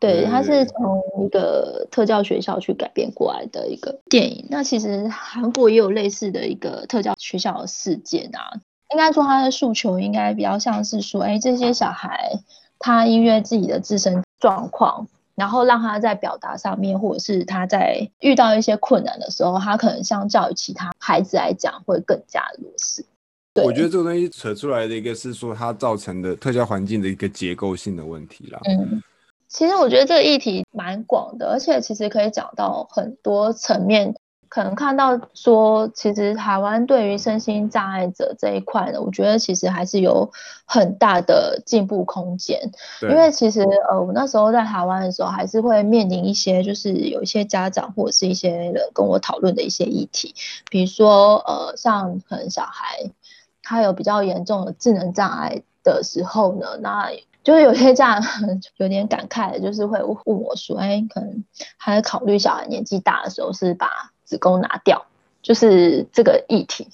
对，它是从一个特教学校去改编过来的一个电影。那其实韩国也有类似的一个特教学校的事件啊，应该说他的诉求应该比较像是说，哎，这些小孩他因为自己的自身状况。然后让他在表达上面，或者是他在遇到一些困难的时候，他可能相较于其他孩子来讲，会更加弱势。对，我觉得这个东西扯出来的一个是说，它造成的特教环境的一个结构性的问题啦。嗯，其实我觉得这个议题蛮广的，而且其实可以讲到很多层面。可能看到说，其实台湾对于身心障碍者这一块呢，我觉得其实还是有很大的进步空间。因为其实呃，我那时候在台湾的时候，还是会面临一些，就是有一些家长或者是一些人跟我讨论的一些议题，比如说呃，像可能小孩他有比较严重的智能障碍的时候呢，那就是有些家长 [laughs] 有点感慨的，就是会问我说，哎，可能还在考虑小孩年纪大的时候是把。子宫拿掉，就是这个议题。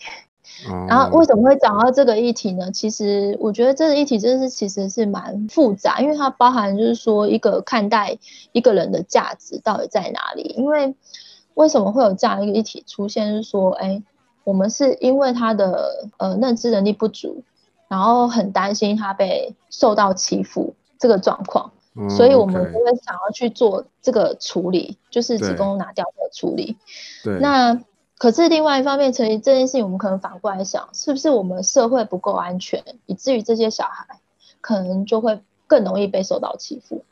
然后为什么会讲到这个议题呢？其实我觉得这个议题真的是其实是蛮复杂，因为它包含就是说一个看待一个人的价值到底在哪里。因为为什么会有这样一个议题出现？就是说，哎，我们是因为他的呃认知能力不足，然后很担心他被受到欺负这个状况。所以，我们就会想要去做这个处理，就是子宫拿掉的处理。对。那可是另外一方面，其实这件事情我们可能反过来想，是不是我们社会不够安全，以至于这些小孩可能就会更容易被受到欺负？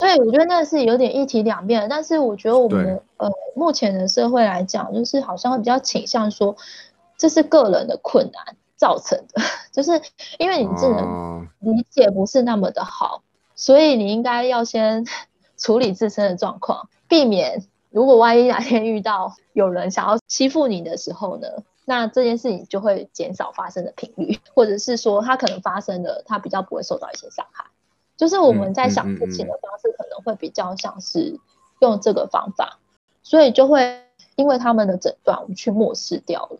所以我觉得那是有点一体两面。但是我觉得我们呃目前的社会来讲，就是好像会比较倾向说，这是个人的困难造成的，[laughs] 就是因为你智能理解不是那么的好。所以你应该要先 [laughs] 处理自身的状况，避免如果万一哪天遇到有人想要欺负你的时候呢，那这件事情就会减少发生的频率，[laughs] 或者是说他可能发生的，他比较不会受到一些伤害。就是我们在想事情的方式可能会比较像是用这个方法，所以就会因为他们的诊断我们去漠视掉了。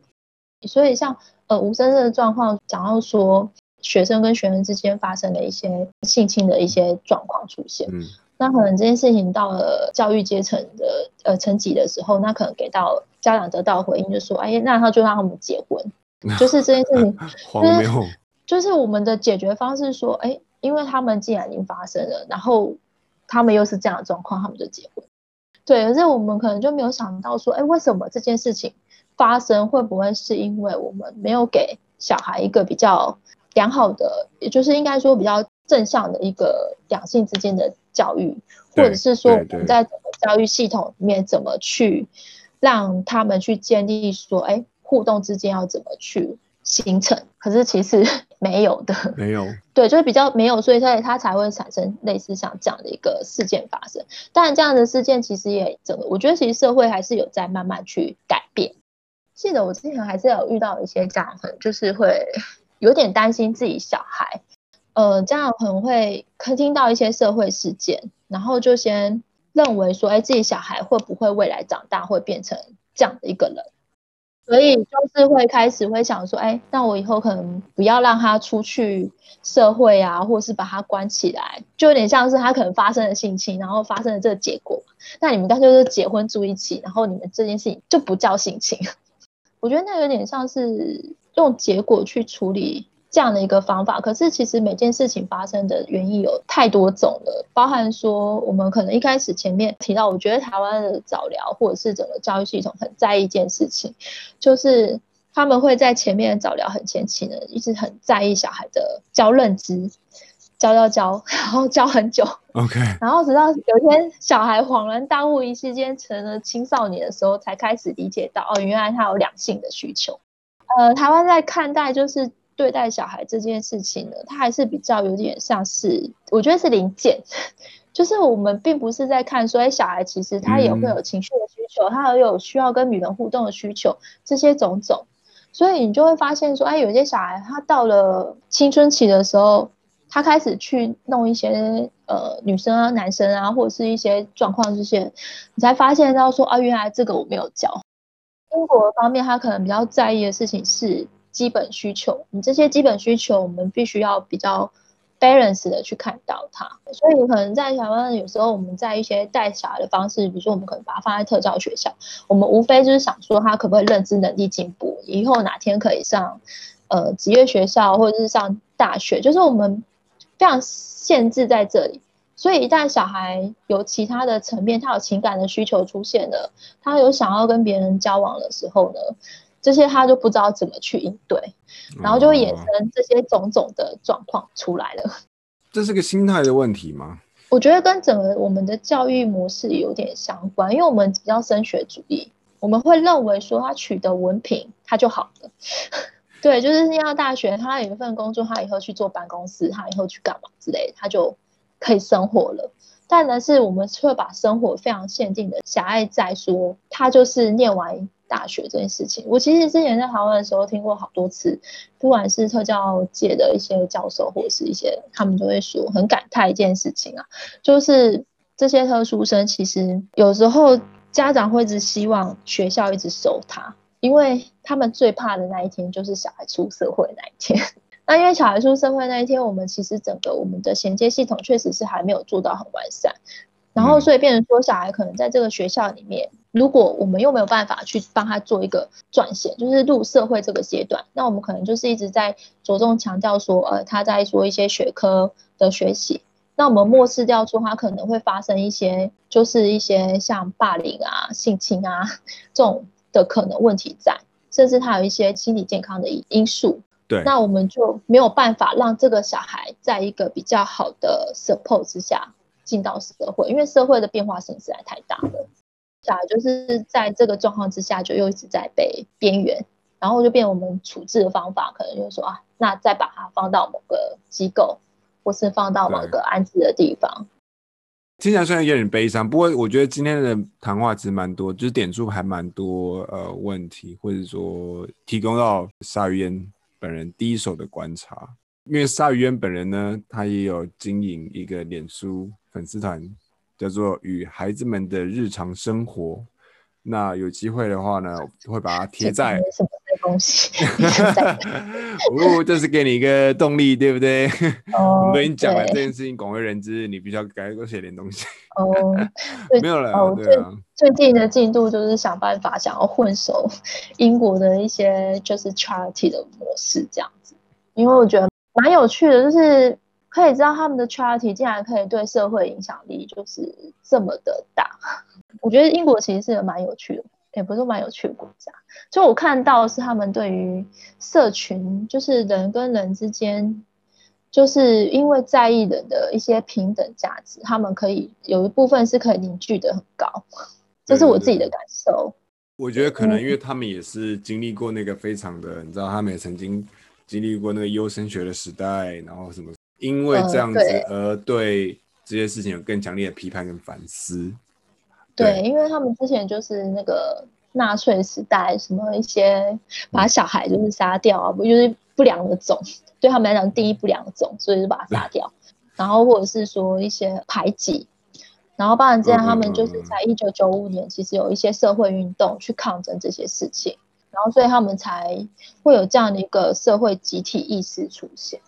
所以像呃吴先生的状况讲到说。学生跟学生之间发生的一些性侵的一些状况出现，嗯，那可能这件事情到了教育阶层的呃层级的时候，那可能给到家长得到回应，就说，哎，那他就让他们结婚，[laughs] 就是这件事情 [laughs] 就是，就是我们的解决方式说，哎，因为他们既然已经发生了，然后他们又是这样的状况，他们就结婚，对，可是我们可能就没有想到说，哎，为什么这件事情发生，会不会是因为我们没有给小孩一个比较良好的，也就是应该说比较正向的一个两性之间的教育，或者是说我们在整个教育系统里面怎么去让他们去建立说，哎，互动之间要怎么去形成？可是其实 [laughs] 没有的，没有，对，就是比较没有，所以它它才会产生类似像这样的一个事件发生。当然，这样的事件其实也整个，我觉得其实社会还是有在慢慢去改变。记得我之前还是有遇到一些家长，就是会。有点担心自己小孩，呃，这样可能会听到一些社会事件，然后就先认为说，哎，自己小孩会不会未来长大会变成这样的一个人？所以就是会开始会想说，哎，那我以后可能不要让他出去社会啊，或是把他关起来，就有点像是他可能发生了性侵，然后发生了这个结果。那你们干脆就结婚住一起，然后你们这件事情就不叫性侵。我觉得那有点像是。用结果去处理这样的一个方法，可是其实每件事情发生的原因有太多种了，包含说我们可能一开始前面提到，我觉得台湾的早疗或者是整个教育系统很在意一件事情，就是他们会在前面的早疗很前期呢，一直很在意小孩的教认知，教教教，然后教很久。OK，[laughs] 然后直到有一天小孩恍然大悟，一时间成了青少年的时候，才开始理解到哦，原来他有两性的需求。呃，台湾在看待就是对待小孩这件事情呢，他还是比较有点像是，我觉得是零件，[laughs] 就是我们并不是在看说，哎，小孩其实他也会有情绪的需求，嗯、他也有需要跟女人互动的需求，这些种种。所以你就会发现说，哎，有些小孩他到了青春期的时候。他开始去弄一些呃女生啊、男生啊，或者是一些状况这些，你才发现到说啊，原来这个我没有教。英国方面，他可能比较在意的事情是基本需求，你这些基本需求，我们必须要比较 balance 的去看到它。所以可能在台湾，有时候我们在一些带小孩的方式，比如说我们可能把它放在特教学校，我们无非就是想说他可不可以认知能力进步，以后哪天可以上呃职业学校或者是上大学，就是我们。非常限制在这里，所以一旦小孩有其他的层面，他有情感的需求出现了，他有想要跟别人交往的时候呢，这些他就不知道怎么去应对，然后就会衍生这些种种的状况出来了。哦，[laughs] 这是个心态的问题吗？我觉得跟整个我们的教育模式有点相关，因为我们比较升学主义，我们会认为说他取得文凭他就好了。对，就是念到大学，他有一份工作，他以后去坐办公室，他以后去干嘛之类，他就可以生活了。但呢，是我们会把生活非常限定的狭隘在说，他就是念完大学这件事情。我其实之前在台湾的时候听过好多次，不管是特教界的一些教授，或者是一些他们就会说，很感叹一件事情啊，就是这些特殊生其实有时候家长会一直希望学校一直收他。因为他们最怕的那一天就是小孩出社会那一天。[laughs] 那因为小孩出社会那一天，我们其实整个我们的衔接系统确实是还没有做到很完善。然后所以变成说，小孩可能在这个学校里面，如果我们又没有办法去帮他做一个转衔，就是入社会这个阶段，那我们可能就是一直在着重强调说，呃，他在做一些学科的学习，那我们漠视掉说他可能会发生一些，就是一些像霸凌啊、性侵啊这种。的可能问题在，甚至他有一些心理健康的因素。对，那我们就没有办法让这个小孩在一个比较好的 support 之下进到社会，因为社会的变化性实在太大了。小孩就是在这个状况之下，就又一直在被边缘，然后就变我们处置的方法，可能就是说啊，那再把它放到某个机构，或是放到某个安置的地方。听起来虽然有点悲伤，不过我觉得今天的谈话其实蛮多，就是点出还蛮多呃问题，或者说提供到鲨鱼烟本人第一手的观察。因为鲨鱼烟本人呢，他也有经营一个脸书粉丝团，叫做“与孩子们的日常生活”。那有机会的话呢，会把它贴在。东西，[laughs] [laughs] 哦，这是给你一个动力，对不对？哦、[laughs] 我跟你讲了这件事情广为人知，你必须要该多写点东西。哦，没有了。哦，对啊。最近的进度就是想办法想要混熟英国的一些就是 charity 的模式这样子，因为我觉得蛮有趣的，就是可以知道他们的 charity 竟然可以对社会影响力就是这么的大。我觉得英国其实是个蛮有趣的。也不是蛮有趣的国家，就我看到是他们对于社群，就是人跟人之间，就是因为在意人的一些平等价值，他们可以有一部分是可以凝聚的很高，这是我自己的感受。我觉得可能因为他们也是经历过那个非常的，你知道，他们也曾经经历过那个优生学的时代，然后什么，因为这样子而对这些事情有更强烈的批判跟反思。对，因为他们之前就是那个纳粹时代，什么一些把小孩就是杀掉啊，不就是不良的种，对他们来讲第一不良的种，所以就把它杀掉。然后或者是说一些排挤，然后包含这样，他们就是在一九九五年，其实有一些社会运动去抗争这些事情，然后所以他们才会有这样的一个社会集体意识出现。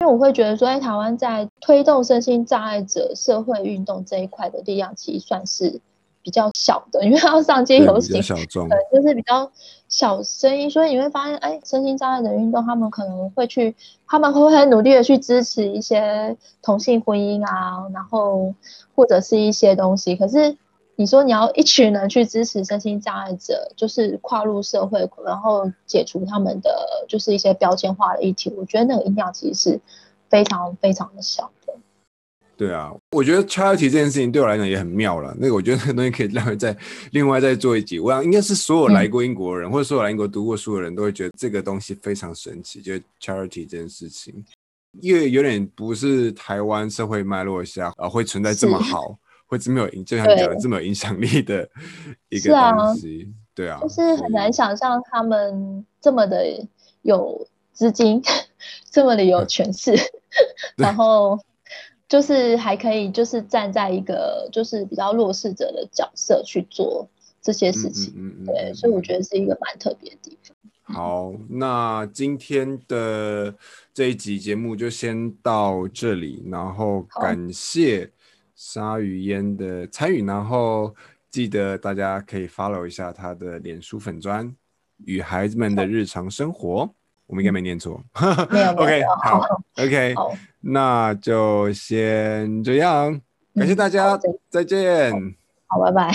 因为我会觉得说，哎，台湾在推动身心障碍者社会运动这一块的力量，其实算是。比较小的，因为要上街游行，小众，对，就是比较小声音，所以你会发现，哎，身心障碍的运动，他们可能会去，他们会很努力的去支持一些同性婚姻啊，然后或者是一些东西。可是你说你要一群人去支持身心障碍者，就是跨入社会，然后解除他们的就是一些标签化的议题，我觉得那个音量其实是非常非常的小的。对啊，我觉得 charity 这件事情对我来讲也很妙了。那个我觉得那个东西可以另外再另外再做一集。我想应该是所有来过英国的人，嗯、或者所有来英国读过书的人都会觉得这个东西非常神奇，就是 charity 这件事情，因为有点不是台湾社会脉络下啊会存在这么好，会这么有影，就像你讲的这么有影响力的 [laughs] 一个东西。对啊，就是很难想象他们这么的有资金，[laughs] 这么的有权势，然后就是还可以就是站在一个就是比较弱势者的角色去做这些事情。嗯嗯嗯、对，所以我觉得是一个蛮特别的地方。好，那今天的这一集节目就先到这里，然后感谢鲨鱼烟的参与，然后。记得大家可以 follow 一下他的脸书粉砖与孩子们的日常生活，我们应该没念错。没有，[laughs] OK，好，[laughs] OK，好，那就先这样，感谢大家，再见。好，拜拜。